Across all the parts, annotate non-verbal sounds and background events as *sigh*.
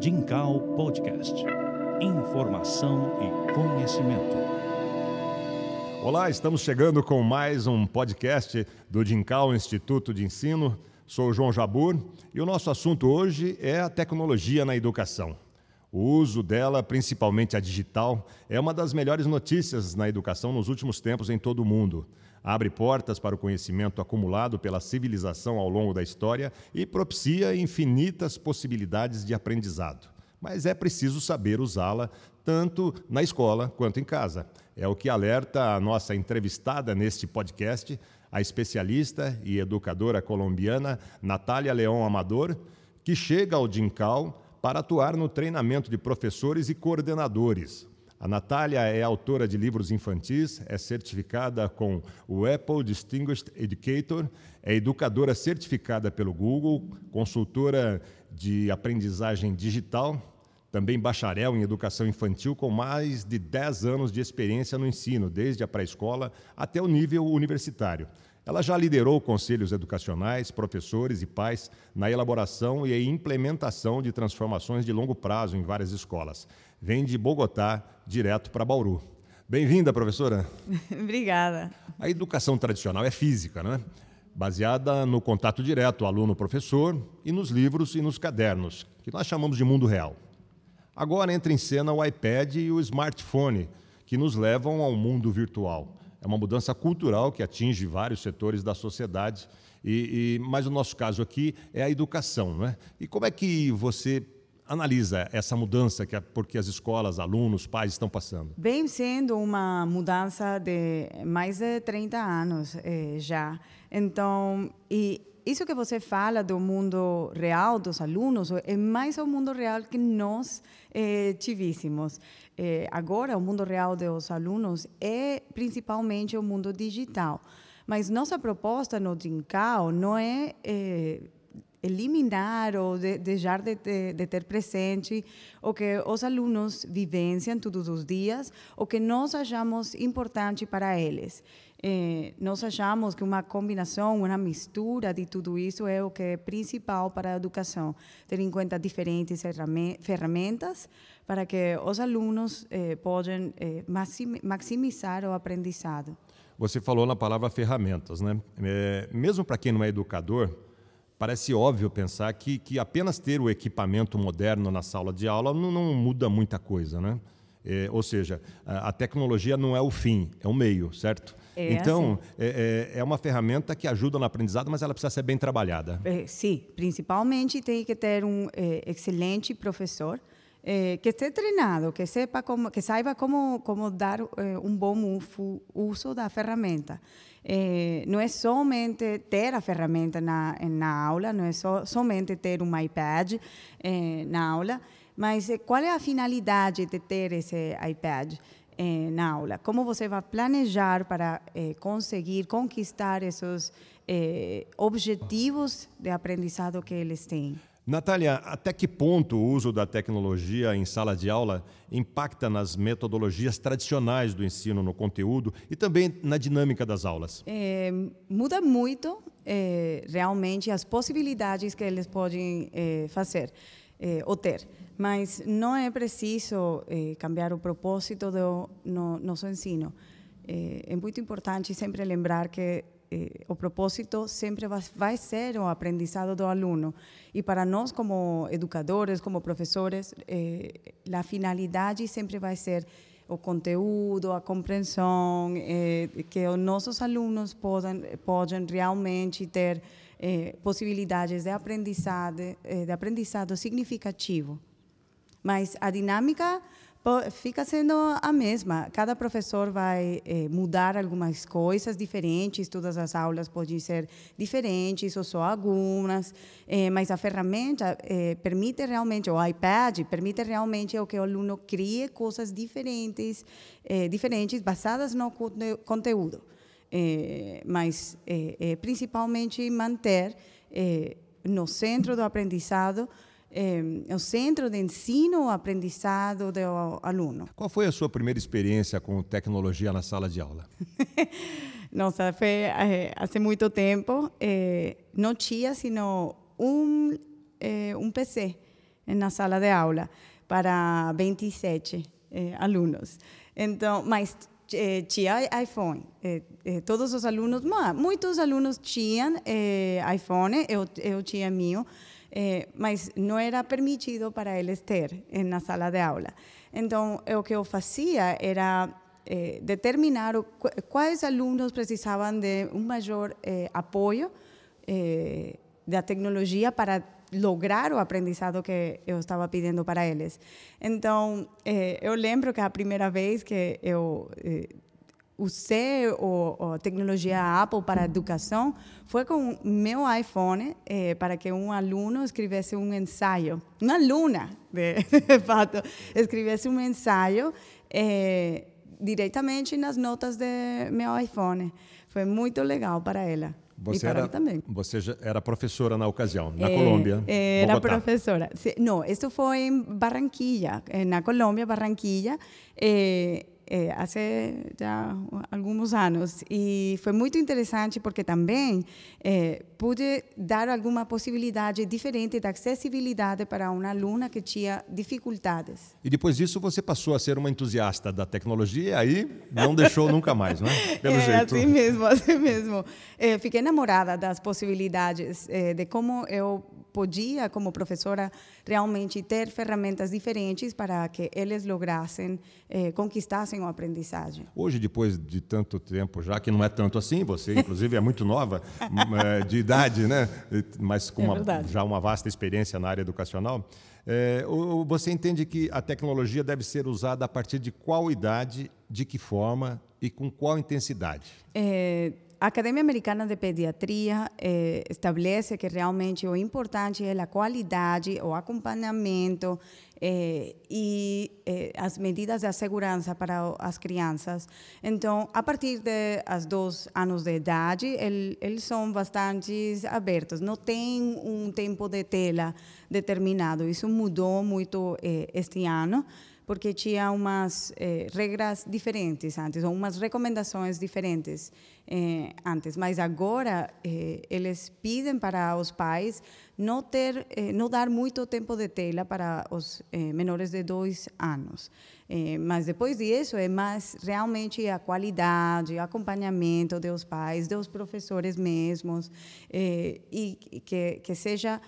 Dincal Podcast. Informação e conhecimento. Olá, estamos chegando com mais um podcast do Dincal Instituto de Ensino. Sou João Jabur e o nosso assunto hoje é a tecnologia na educação. O uso dela, principalmente a digital, é uma das melhores notícias na educação nos últimos tempos em todo o mundo. Abre portas para o conhecimento acumulado pela civilização ao longo da história e propicia infinitas possibilidades de aprendizado. Mas é preciso saber usá-la tanto na escola quanto em casa. É o que alerta a nossa entrevistada neste podcast, a especialista e educadora colombiana Natália Leão Amador, que chega ao DINCAL para atuar no treinamento de professores e coordenadores. A Natália é autora de livros infantis, é certificada com o Apple Distinguished Educator, é educadora certificada pelo Google, consultora de aprendizagem digital, também bacharel em educação infantil com mais de 10 anos de experiência no ensino, desde a pré-escola até o nível universitário. Ela já liderou conselhos educacionais, professores e pais na elaboração e implementação de transformações de longo prazo em várias escolas. Vem de Bogotá direto para Bauru. Bem-vinda, professora. *laughs* Obrigada. A educação tradicional é física, né? Baseada no contato direto aluno-professor e nos livros e nos cadernos, que nós chamamos de mundo real. Agora entra em cena o iPad e o smartphone, que nos levam ao mundo virtual. É uma mudança cultural que atinge vários setores da sociedade, e, e, mas o nosso caso aqui é a educação. Não é? E como é que você analisa essa mudança que porque as escolas, alunos, pais estão passando? Bem sendo uma mudança de mais de 30 anos eh, já. Então, e isso que você fala do mundo real dos alunos é mais o mundo real que nós eh, tivíssemos. Eh, agora, o mundo real dos alunos é principalmente o mundo digital. Mas nossa proposta no Dincal não é eh, eliminar ou de, deixar de, de, de, ter presente o que os alunos vivenciam todos os dias, o que nós achamos importante para eles. Eh, nós achamos que uma combinação, uma mistura de tudo isso é o que é principal para a educação. Ter em conta diferentes ferramentas para que os alunos eh, possam eh, maximizar o aprendizado. Você falou na palavra ferramentas, né? É, mesmo para quem não é educador, parece óbvio pensar que, que apenas ter o equipamento moderno na sala de aula não, não muda muita coisa, né? Ou seja, a, a, tecnologia não é o fim, é o meio, certo? É então, assim. é, é, uma ferramenta que ajuda no aprendizado, mas ela precisa ser bem trabalhada. É, sim, principalmente tem que ter um é, excelente professor é, que esteja treinado, que sepa como, que saiba como como dar é, um bom uso da ferramenta. não é somente ter a ferramenta na na aula, não é so, somente ter um iPad na aula, mas qual é a finalidade de ter esse iPad? Eh, na aula. Como você vai planejar para eh, conseguir conquistar esses eh, objetivos de aprendizado que eles têm? Natália, até que ponto o uso da tecnologia em sala de aula impacta nas metodologias tradicionais do ensino no conteúdo e também na dinâmica das aulas? É, muda muito, é, realmente, as possibilidades que eles podem é, fazer ou ter mas não é preciso eh, cambiar o propósito do no, nosso ensino. Eh, é muito importante sempre lembrar que eh, o propósito sempre vai, vai, ser o aprendizado do aluno. E para nós, como educadores, como professores, a finalidade sempre vai ser o conteúdo, a compreensão, que os nossos alunos possam, realmente ter possibilidades de aprendizado, de aprendizado significativo. Mas a dinâmica fica sendo a mesma. Cada professor vai eh, mudar algumas coisas diferentes, todas as aulas podem ser diferentes ou só algumas, eh, mas a ferramenta eh, permite realmente, o iPad permite realmente o que o aluno crie coisas diferentes, diferentes basadas no conteúdo, mas principalmente manter no centro do aprendizado é, o centro de ensino aprendizado do aluno. Qual foi a sua primeira experiência com tecnologia na sala de aula? *laughs* Nossa, foi é, há muito tempo. É, não tinha sino um, é, um PC. na sala de aula para 27 eh, alunos. Então, mas eh, tinha iPhone. Eh, eh, todos os alunos, muitos alunos tinham eh, iPhone, eu, eu tinha meu, eh, mas não era permitido para eles ter na sala de aula. Então, o que eu fazia era eh, determinar o, quais alunos precisavam de um maior apoio da tecnologia para lograr o aprendizado que eu estava pedindo para eles. Então, eh, eu lembro que a primeira vez que eu eh, usei a tecnologia Apple para a educação foi com meu iPhone eh, para que um aluno escrevesse um ensaio, uma aluna, de, *laughs* de fato, escrevesse um ensaio eh, diretamente nas notas de meu iPhone. Foi muito legal para ela. Você era, também. Você já era professora na ocasião, na Eh, Colômbia. eh, Era Bogotá. professora. No, esto fue en Barranquilla, en la Colombia, Barranquilla, eh, eh, hace ya algunos años. Y fue muy interesante porque también eh, pude dar alguna posibilidad diferente de acessibilidade para uma aluna que tinha dificuldades. E depois disso você passou a ser uma entusiasta da tecnologia e aí não deixou nunca mais, né? *laughs* Pelo é jeito. assim mesmo, assim mesmo. Eh, fiquei enamorada das possibilidades, de como eu podia, como professora, realmente ter ferramentas diferentes para que eles lograssem, eh, conquistassem a aprendizagem. Hoje, depois de tanto tempo, já que não é tanto assim, você inclusive é muito nova *laughs* m- eh, de idade, né? Mas com É uma- já uma vasta experiência na área educacional, eh, você entende que a tecnologia deve ser usada a partir de qual idade, de que forma e com qual intensidade? Eh, a Academia Americana de Pediatria eh, estabelece que realmente o importante é a qualidade, o acompanhamento eh, e eh, as medidas de segurança para as crianças. Então, a partir de as dois anos de idade, el- eles são bastante abertos. Não tem um tempo de tela determinado. Isso mudou muito eh, este ano porque tinha umas eh, regras diferentes antes, ou umas recomendações diferentes eh, antes. Mas agora eh, eles pedem para os pais não ter, eh, não dar muito tempo de tela para os eh, menores de dois anos. Eh, mas depois disso é mais realmente a qualidade, o acompanhamento dos pais, dos professores mesmos, e que, que seja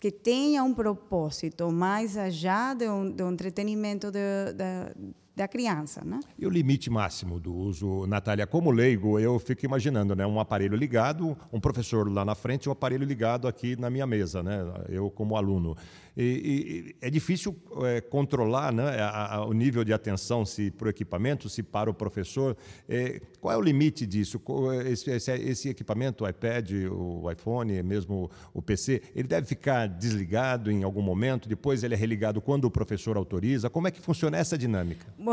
que tenha um propósito mais allá do, do entretenimento de- da, da criança, né? E o limite máximo do uso, Natália, como leigo, eu fico imaginando, né, um aparelho ligado, um professor lá na frente, e um aparelho ligado aqui na minha mesa, né, eu como aluno. E, e- é difícil eh, controlar né, a- a- o nível de atenção, se para o equipamento, se para o professor. Eh, qual é o limite disso? Esse, esse- esse equipamento, o iPad, o iPhone, mesmo o PC, ele deve ficar desligado em algum momento, depois ele é religado quando o professor autoriza? Como é que funciona essa dinâmica? Bom,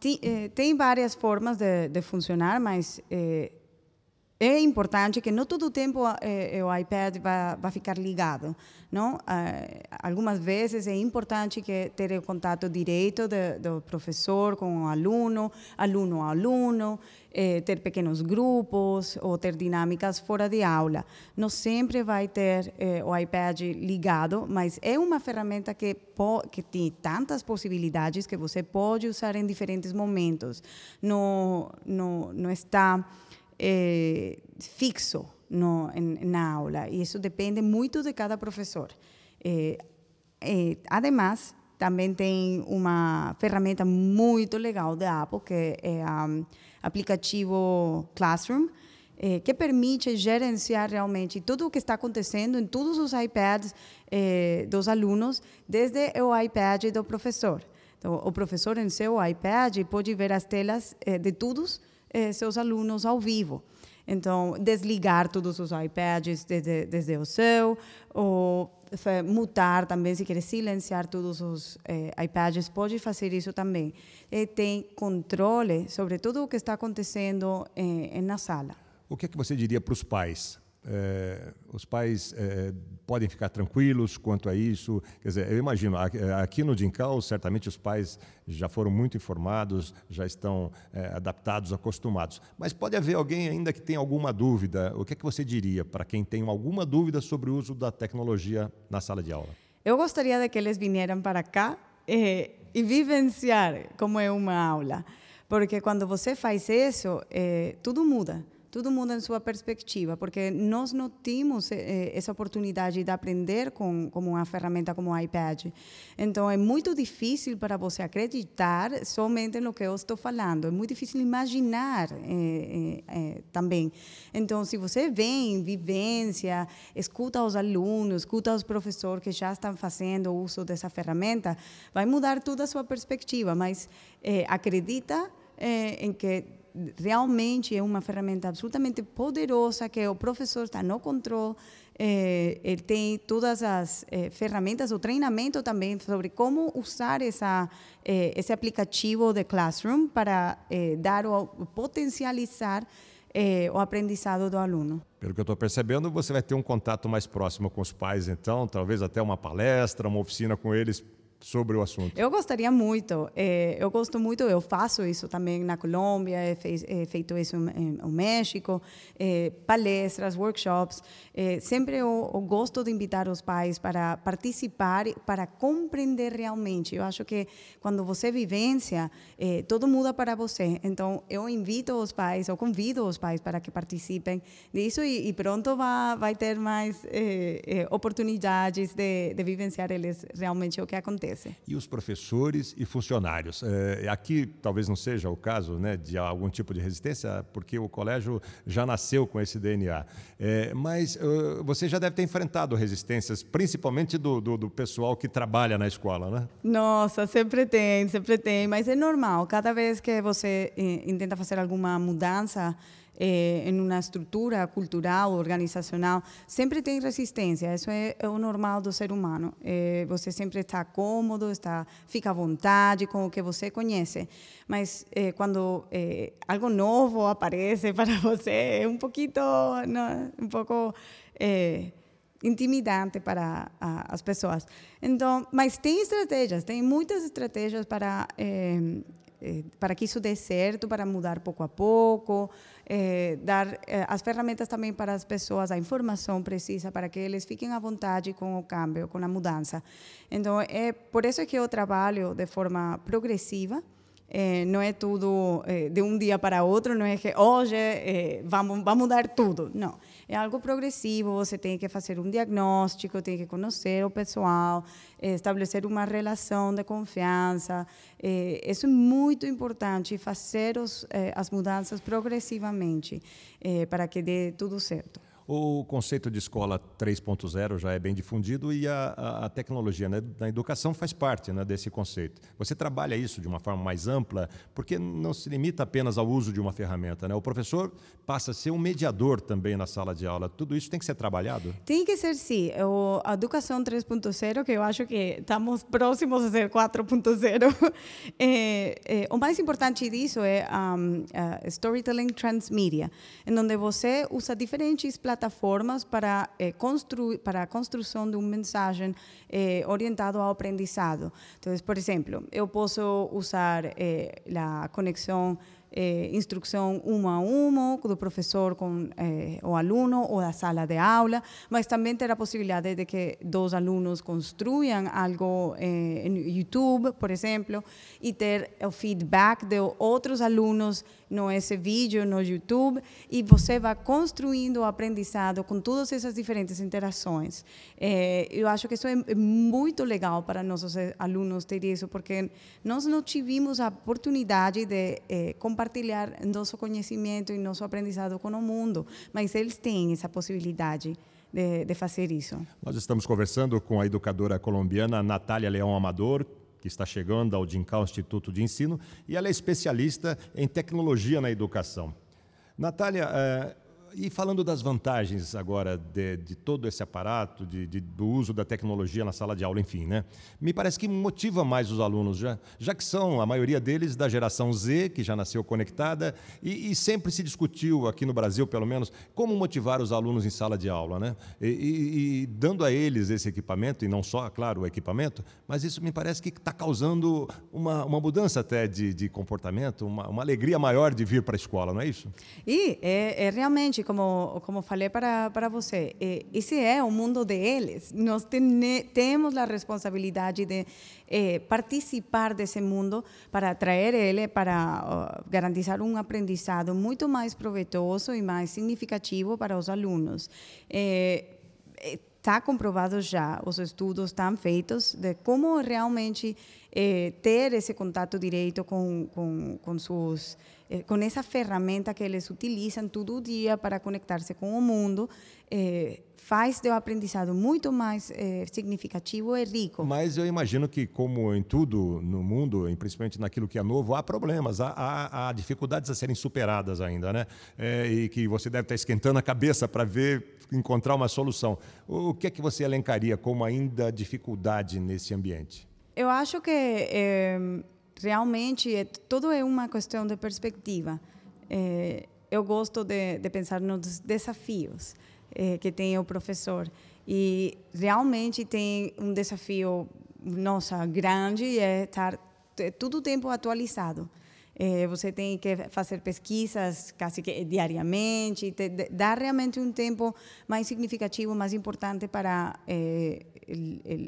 ti- eh, tem várias formas de, de funcionar, mas eh, é importante que não todo o tempo eh, o iPad vai ficar ligado, não? Eh, algumas vezes é importante que ter o contato direto de, do professor com o aluno, aluno a aluno, eh, ter pequenos grupos ou ter dinâmicas fora de aula. Não sempre vai ter eh, o iPad ligado, mas é uma ferramenta que, que tem tantas possibilidades que você pode usar em diferentes momentos. Não, não, não está eh, fixo no, en- na aula, e isso depende muito de cada professor. Eh, eh, además, também tem uma ferramenta muito legal da Apple, que é o aplicativo Classroom, que permite gerenciar realmente tudo o que está acontecendo em todos os iPads dos alunos, desde o iPad do professor. Então, o professor em seu iPad pode ver as telas de todos eh, seus alunos ao vivo. Então, desligar todos os iPads desde, desde o seu, ou mutar também, se quer silenciar todos os eh, iPads, pode fazer isso também. E tem controle sobre tudo o que está acontecendo eh, na sala. O que é que você diria para os pais? Eh, os pais eh, podem ficar tranquilos quanto a isso? Quer dizer, eu imagino, aqui no Dincal, certamente os pais já foram muito informados, já estão eh, adaptados, acostumados. Mas pode haver alguém ainda que tenha alguma dúvida. O que é que você diria para quem tem alguma dúvida sobre o uso da tecnologia na sala de aula? eu gostaria de que eles vinieram para cá eh, e vivenciar como é uma aula. Porque quando você faz isso, eh, tudo muda tudo muda em sua perspectiva, porque nós não temos eh, essa oportunidade de aprender com, com uma ferramenta como o iPad. Então, é muito difícil para você acreditar somente no que eu estou falando, é muito difícil imaginar eh, eh, também. Então, se você vem, vivência, escuta os alunos, escuta os professores que já estão fazendo uso dessa ferramenta, vai mudar toda a sua perspectiva, mas acredita em que realmente é uma ferramenta absolutamente poderosa que o professor está no controle, eh, ele tem todas as eh, ferramentas, o treinamento também sobre como usar essa, eh, esse aplicativo de Classroom para dar o potencializar o aprendizado do aluno. Pelo que eu estou percebendo, você vai ter um contato mais próximo com os pais, então, talvez até uma palestra, uma oficina com eles sobre o assunto? Eu gostaria muito. É, eu gosto muito, eu faço isso também na Colômbia, é, feito isso no México, é, palestras, workshops. É, sempre eu, eu, gosto de invitar os pais para participar, para compreender realmente. Eu acho que quando você vivencia, tudo muda para você. Então, eu invito os pais, eu convido os pais para que participem disso e, pronto vai, vai ter mais oportunidades de, de vivenciar eles realmente o que acontece acontece. E os professores e funcionários? É, aqui talvez não seja o caso né, de algum tipo de resistência, porque o colégio já nasceu com esse DNA. É, mas uh, você já deve ter enfrentado resistências, principalmente do, do, do, pessoal que trabalha na escola, né? Nossa, sempre tem, sempre tem. Mas é normal. Cada vez que você eh, tenta fazer alguma mudança, eh, em uma estrutura cultural, organizacional, sempre tem resistência. Isso é, é o normal do ser humano. Eh, você sempre está cômodo, está, fica à vontade com o que você conhece. Mas eh, quando eh, algo novo aparece *laughs* para você, é um um pouco eh, intimidante para a, as pessoas. Então, mas tem estratégias, tem muitas estratégias para eh, eh, para que isso dê certo, para mudar pouco a pouco, eh, dar as ferramentas também para as pessoas, a informação precisa para que eles fiquem à vontade com o câmbio, com a mudança. Então, é por isso que eu trabalho de forma progressiva, é, não é tudo é, de um dia para outro, não é que hoje é, vamos, vamos mudar tudo. Não. É algo progressivo, você tem que fazer um diagnóstico, tem que conhecer o pessoal, estabelecer uma relação de confiança. isso é muito importante, fazer os, as mudanças progressivamente para que dê tudo certo. O conceito de escola 3.0 já é bem difundido e a, a, tecnologia né, na educação faz parte né, desse conceito. Você trabalha isso de uma forma mais ampla, porque não se limita apenas ao uso de uma ferramenta. Né? O professor passa a ser um mediador também na sala de aula. Tudo isso tem que ser trabalhado? Tem que ser, sim. O, a educação 3.0, que eu acho que estamos próximos a ser 4.0, é, é, o mais importante disso é um, uh, Storytelling Transmedia, em onde você usa diferentes plataformas plataformas para, eh, construir, para a construção de uma mensagem eh, orientado ao aprendizado. Então, por exemplo, eu posso usar eh, a conexão eh, instrução uma a uma do professor com eh, o aluno ou da sala de aula, mas também ter a possibilidade de que dois alunos construam algo eh, no YouTube, por exemplo, e ter o feedback de outros alunos no esse vídeo no YouTube e você vai construindo o aprendizado com todas essas diferentes interações. Eh, eu acho que isso é muito legal para nossos alunos ter isso, porque nós não tivemos a oportunidade de eh, compartilhar nosso conhecimento e nosso aprendizado com o mundo, mas eles têm essa possibilidade. De, de, fazer isso. Nós estamos conversando com a educadora colombiana Natália Leão Amador, que está chegando ao DINCAL Instituto de Ensino, e ela é especialista em tecnologia na educação. Natália, eh, e falando das vantagens agora de, de todo esse aparato, de, de, do uso da tecnologia na sala de aula, enfim, né? Me parece que motiva mais os alunos, já, já que são a maioria deles da geração Z, que já nasceu conectada, e, e sempre se discutiu aqui no Brasil, pelo menos, como motivar os alunos em sala de aula, né? E, e, e dando a eles esse equipamento, e não só, claro, o equipamento, mas isso me parece que está causando uma, uma mudança até de, de comportamento, uma, uma alegria maior de vir para a escola, não é isso? E é, é realmente realmente, como, como falei para, para você, eh, esse é o mundo deles. Nós temos a responsabilidade de eh, participar desse mundo para atrair ele, para uh, garantizar um aprendizado muito mais proveitoso e mais significativo para os alunos. Está comprovado já, os estudos estão feitos de como realmente ter esse contato direto com, com, com seus eh, com essa ferramenta que eles utilizam todo dia para conectar-se com o mundo, eh, faz do aprendizado muito mais eh, significativo e rico. Mas eu imagino que, como em tudo no mundo, principalmente naquilo que é novo, há problemas, há, há, há dificuldades a serem superadas ainda, né? É, e que você deve estar esquentando a cabeça para ver, encontrar uma solução. O que é que você elencaria como ainda dificuldade nesse ambiente? Eu acho que eh, realmente é, tudo é uma questão de perspectiva. É, eu gosto de, de, pensar nos desafios é, que tem o professor e realmente tem um desafio nossa grande é estar todo o tempo atualizado. É, você tem que fazer pesquisas quase que diariamente, te, dar realmente um tempo mais significativo, mais importante para el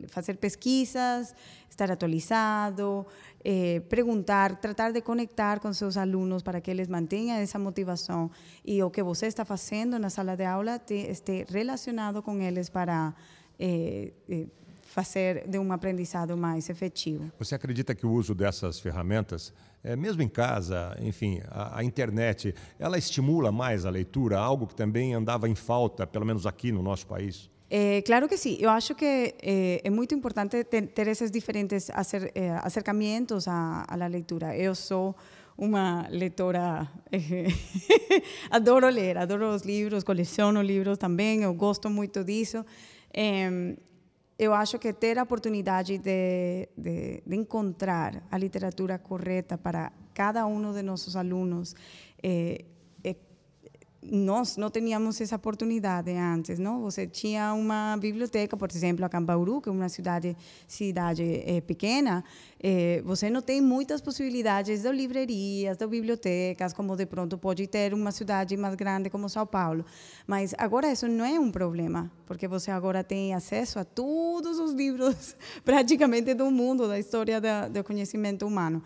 fazer pesquisas, estar atualizado, eh, perguntar, tratar de conectar com seus alunos para que eles mantenham essa motivação e o que você está fazendo na sala de aula te, esteja relacionado com eles para eh, eh, fazer de um aprendizado mais efetivo. Você acredita que o uso dessas ferramentas, é, mesmo em casa, enfim, a, a, internet, ela estimula mais a leitura, algo que também andava em falta, pelo menos aqui no nosso país? Eh, claro que sí. Yo acho que eh, es muy importante tener esos diferentes acer, eh, acercamientos a, a, la lectura. Yo soy una lectora, eh, *laughs* adoro ler, adoro os livros, coleciono livros também, eu gosto muito disso. Eh, eu acho que ter a oportunidade de, de, de, encontrar a literatura correta para cada um de nossos alunos eh, nós não tínhamos essa oportunidade antes, não? Você tinha uma biblioteca, por exemplo, a Cambauru, que é uma cidade cidade é, pequena, é, você não tem muitas possibilidades de livrarias, de bibliotecas, como de pronto pode ter uma cidade mais grande como São Paulo. Mas agora isso não é um problema, porque você agora tem acesso a todos os livros *laughs* praticamente do mundo, da história da, do conhecimento humano.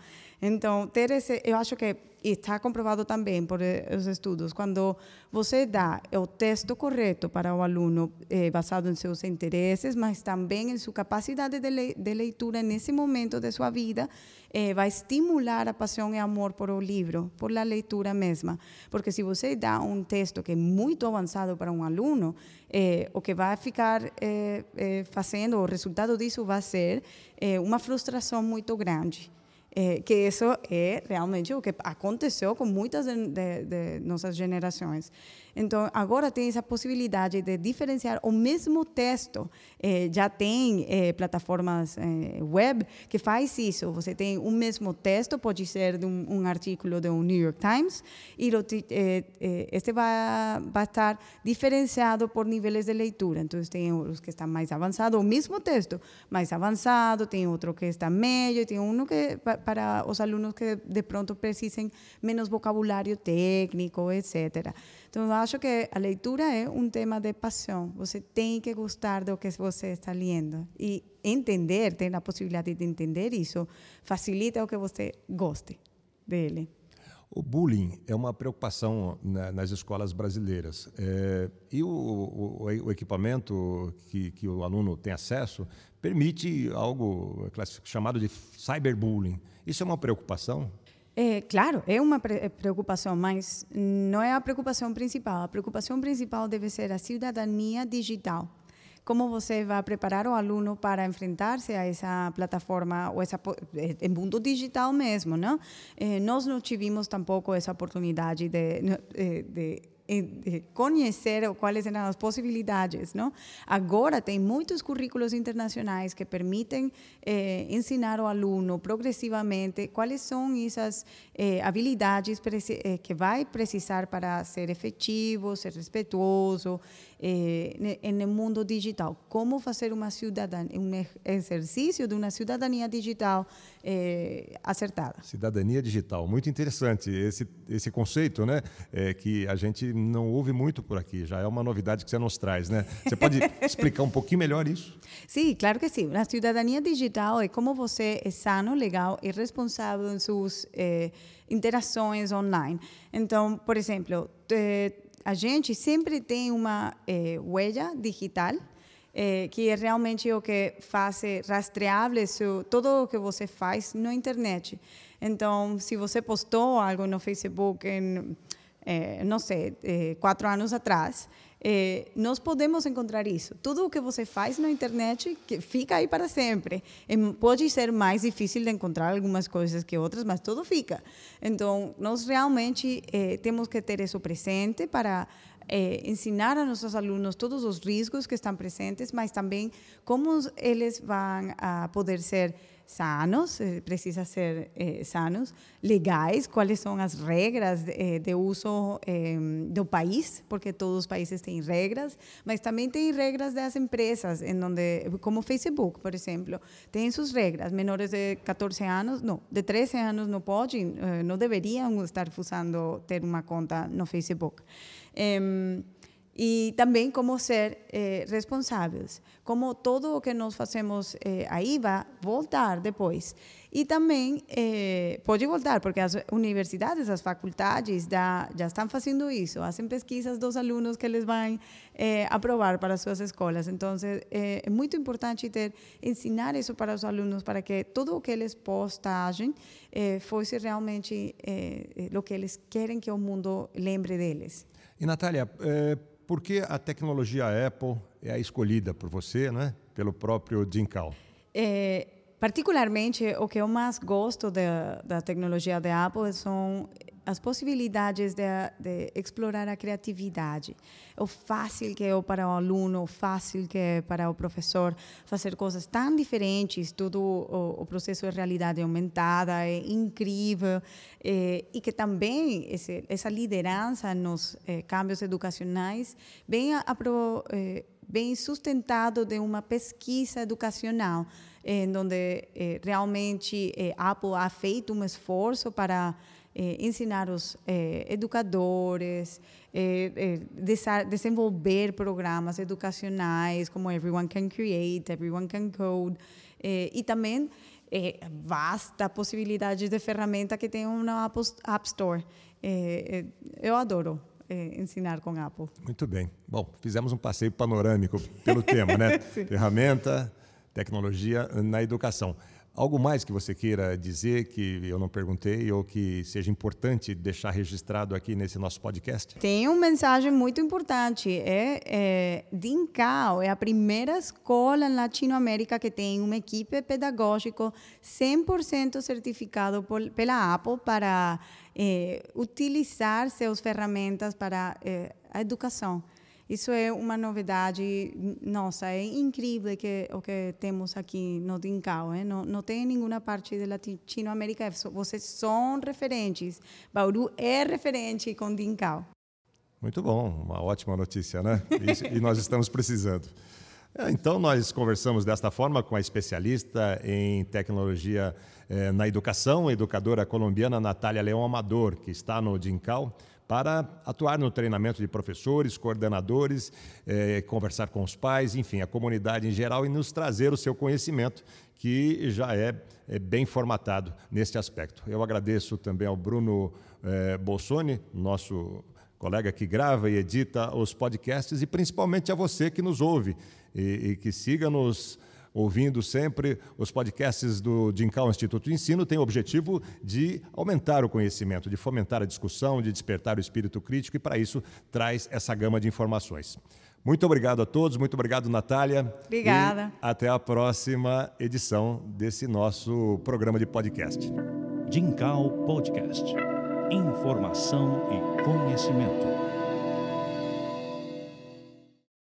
Então, ter esse, eu acho que está comprovado também por eh, os estudos, quando você dá o texto correto para o aluno, eh, basado em seus interesses, mas também em sua capacidade de, le, de leitura nesse momento de sua vida, eh, vai estimular a paixão e amor por o livro, por a leitura mesma. Porque se você dá um texto que é muito avançado para um aluno, eh, o que vai ficar eh, fazendo, o resultado disso vai ser uma frustração muito grande. É, que isso é realmente o que aconteceu com muitas de, de, de nossas gerações. Então, agora tem essa possibilidade de diferenciar o mesmo texto. Eh, já tem eh, plataformas eh, web que faz isso. Você tem o mesmo texto, pode ser de um, um artigo do New York Times, e este vai, vai estar diferenciado por níveis de leitura. Então, tem os que estão mais avançados, o mesmo texto, mais avançado, tem outro que está meio, tem um que para os alunos que de pronto precisem menos vocabulário técnico, etc. Então, eu acho que a leitura é um tema de paixão. Você tem que gostar do que você está lendo. E entender, ter a possibilidade de entender isso, facilita o que você goste dele. O bullying é uma preocupação nas escolas brasileiras. É, e o, o, o, equipamento que, que o aluno tem acesso permite algo chamado de cyberbullying. Isso é uma preocupação? É, claro, é uma é preocupação, mas não é a preocupação principal. A preocupação principal deve ser a cidadania digital. Como você vai preparar o aluno para enfrentar-se a essa plataforma ou essa é, é mundo digital mesmo, não? Nós não tivemos tampouco essa oportunidade de, de conhecer quais eram as possibilidades, não? Agora tem muitos currículos internacionais que permitem eh, ensinar ao aluno progressivamente quais são essas eh, habilidades eh, que vai precisar para ser efetivo, ser respeituoso, eh, no mundo digital. Como fazer uma cidadania, um exercício de uma cidadania digital eh, acertada. Cidadania digital, muito interessante esse esse conceito, né? É, que a gente não ouve muito por aqui. Já é uma novidade que você nos traz, né? Você pode *laughs* explicar um pouquinho melhor isso? Sim, claro que sim. A cidadania digital é como você é sano, legal e responsável em suas eh, interações online. Então, por exemplo, eh, a gente sempre tem uma eh, huella digital eh, que é realmente o que faz rastreável tudo o que você faz na internet. Então, se você postou algo no Facebook, em, eh, não sei, quatro anos atrás, eh, nós podemos encontrar isso. Tudo o que você faz na internet que fica aí para sempre. E pode ser mais difícil de encontrar algumas coisas que outras, mas tudo fica. Então, nós realmente eh, temos que ter isso presente para eh, ensinar a nossos alunos todos os riscos que estão presentes, mas também como eles vão a poder ser sanos, eh, precisa ser eh, sanos, legais, quais são as regras eh, de uso eh, país, porque todos os países têm regras, mas também tem regras das empresas, em onde, como Facebook, por exemplo, tem suas regras. Menores de 14 anos, não, de 13 anos não podem, eh, não deveriam estar usando ter uma conta no Facebook. Um, e também como ser eh, responsáveis, como todo o que nós fazemos eh, aí vai voltar depois. E também eh, pode voltar, porque as universidades, as faculdades já, já estão fazendo isso, fazem pesquisas dos alunos que eles vão aprovar para suas escolas. Então, é muito importante ter, ensinar isso para os alunos, para que tudo o que eles postagem fosse realmente o que eles querem que o mundo lembre deles. E, Natália, por que a tecnologia Apple é a escolhida por você, né? pelo próprio Jim Cal? É, particularmente, o que eu mais gosto da, da tecnologia da Apple são as possibilidades de, de, explorar a criatividade. O fácil que é para o aluno, o fácil que é para o professor fazer coisas tão diferentes, todo o, o processo de realidade aumentada é incrível eh, e que também esse, essa liderança nos eh, cambios educacionais vem, a, a pro, eh, vem sustentado de uma pesquisa educacional, em onde realmente a Apple ha feito um esforço para eh, ensinar os eh, educadores, eh, desenvolver programas educacionais como Everyone Can Create, Everyone Can Code, e também vasta possibilidade de ferramenta que tem na App Store. eu adoro ensinar com Apple. Muito bem. Bom, fizemos um passeio panorâmico pelo tema, né? *laughs* Ferramenta, tecnologia na educação. Algo mais que você queira dizer que eu não perguntei ou que seja importante deixar registrado aqui nesse nosso podcast? Tem uma mensagem muito importante. É, é Dincal é a primeira escola na Latinoamérica que tem uma equipe pedagógica 100% certificado por, pela Apple para é, utilizar suas ferramentas para é, a educação. Isso é uma novidade, nossa, é incrível que, o que temos aqui no Dincal. Eh? Não, não tem nenhuma parte da Latinoamérica, vocês são referentes. Bauru é referente com Dincal. Muito bom, uma ótima notícia, né? *laughs* e nós estamos precisando. É, então, nós conversamos desta forma com a especialista em tecnologia eh, na educação, educadora colombiana Natália Leão Amador, que está no DINCAL para atuar no treinamento de professores, coordenadores, eh, conversar com os pais, enfim, a comunidade em geral e nos trazer o seu conhecimento, que já é, é bem formatado neste aspecto. Eu agradeço também ao Bruno eh, Bolsoni, nosso colega que grava e edita os podcasts, e principalmente a você que nos ouve e, e que siga nos ouvindo sempre os podcasts do Dincal Instituto de Ensino, tem o objetivo de aumentar o conhecimento, de fomentar a discussão, de despertar o espírito crítico e, para isso, traz essa gama de informações. Muito obrigado a todos, muito obrigado, Natália. Obrigada. E até a próxima edição desse nosso programa de podcast. Dincal Podcast. Informação e conhecimento.